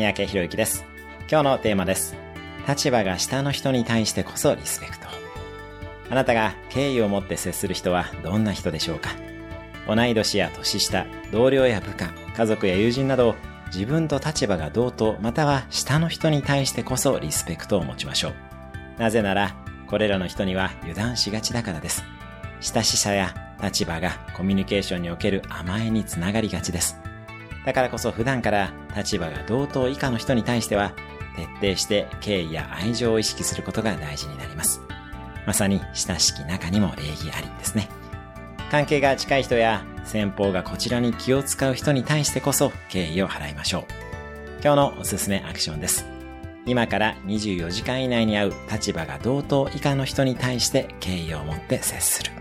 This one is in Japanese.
三宅博之です。今日のテーマです。立場が下の人に対してこそリスペクト。あなたが敬意を持って接する人はどんな人でしょうか同い年や年下、同僚や部下、家族や友人など自分と立場が同等または下の人に対してこそリスペクトを持ちましょう。なぜなら、これらの人には油断しがちだからです。親しさや立場がコミュニケーションにおける甘えにつながりがちです。だからこそ普段から立場が同等以下の人に対しては徹底して敬意や愛情を意識することが大事になります。まさに親しき中にも礼儀ありですね。関係が近い人や先方がこちらに気を使う人に対してこそ敬意を払いましょう。今日のおすすめアクションです。今から24時間以内に会う立場が同等以下の人に対して敬意を持って接する。